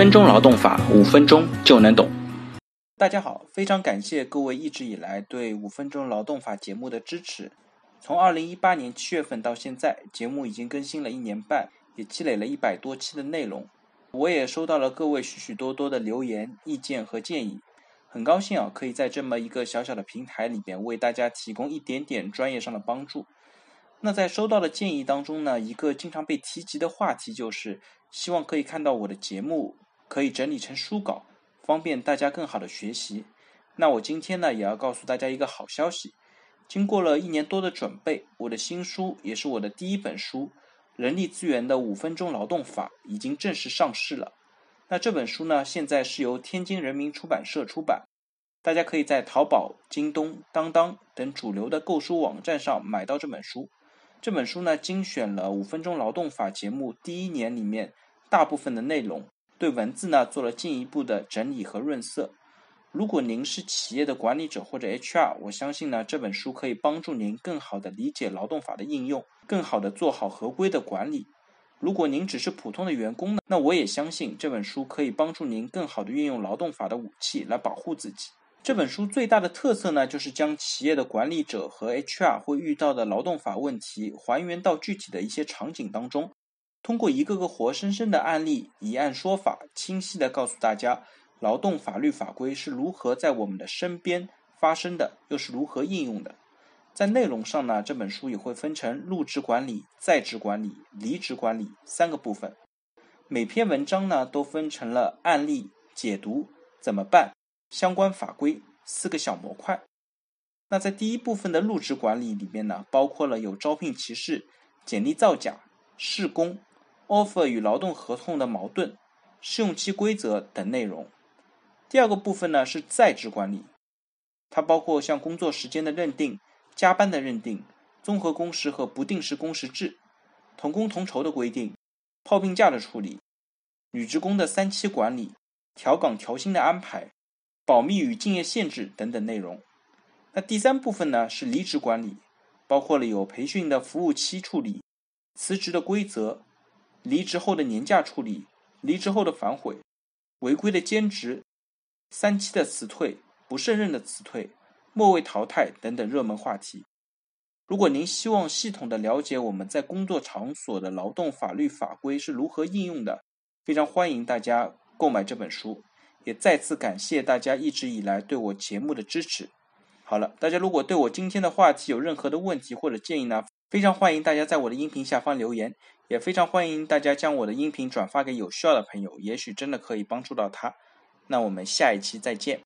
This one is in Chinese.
分钟劳动法，五分钟就能懂。大家好，非常感谢各位一直以来对五分钟劳动法节目的支持。从二零一八年七月份到现在，节目已经更新了一年半，也积累了一百多期的内容。我也收到了各位许许多多的留言、意见和建议，很高兴啊，可以在这么一个小小的平台里边为大家提供一点点专业上的帮助。那在收到的建议当中呢，一个经常被提及的话题就是希望可以看到我的节目可以整理成书稿，方便大家更好的学习。那我今天呢也要告诉大家一个好消息，经过了一年多的准备，我的新书也是我的第一本书《人力资源的五分钟劳动法》已经正式上市了。那这本书呢现在是由天津人民出版社出版，大家可以在淘宝、京东、当当等主流的购书网站上买到这本书。这本书呢，精选了五分钟劳动法节目第一年里面大部分的内容，对文字呢做了进一步的整理和润色。如果您是企业的管理者或者 HR，我相信呢这本书可以帮助您更好的理解劳动法的应用，更好的做好合规的管理。如果您只是普通的员工呢，那我也相信这本书可以帮助您更好的运用劳动法的武器来保护自己。这本书最大的特色呢，就是将企业的管理者和 HR 会遇到的劳动法问题还原到具体的一些场景当中，通过一个个活生生的案例，以案说法，清晰的告诉大家劳动法律法规是如何在我们的身边发生的，又是如何应用的。在内容上呢，这本书也会分成入职管理、在职管理、离职管理三个部分，每篇文章呢都分成了案例解读怎么办。相关法规四个小模块。那在第一部分的入职管理里面呢，包括了有招聘歧视、简历造假、试工、offer 与劳动合同的矛盾、试用期规则等内容。第二个部分呢是在职管理，它包括像工作时间的认定、加班的认定、综合工时和不定时工时制、同工同酬的规定、泡病假的处理、女职工的三期管理、调岗调薪的安排。保密与竞业限制等等内容。那第三部分呢是离职管理，包括了有培训的服务期处理、辞职的规则、离职后的年假处理、离职后的反悔、违规的兼职、三期的辞退、不胜任的辞退、末位淘汰等等热门话题。如果您希望系统的了解我们在工作场所的劳动法律法规是如何应用的，非常欢迎大家购买这本书。也再次感谢大家一直以来对我节目的支持。好了，大家如果对我今天的话题有任何的问题或者建议呢，非常欢迎大家在我的音频下方留言，也非常欢迎大家将我的音频转发给有需要的朋友，也许真的可以帮助到他。那我们下一期再见。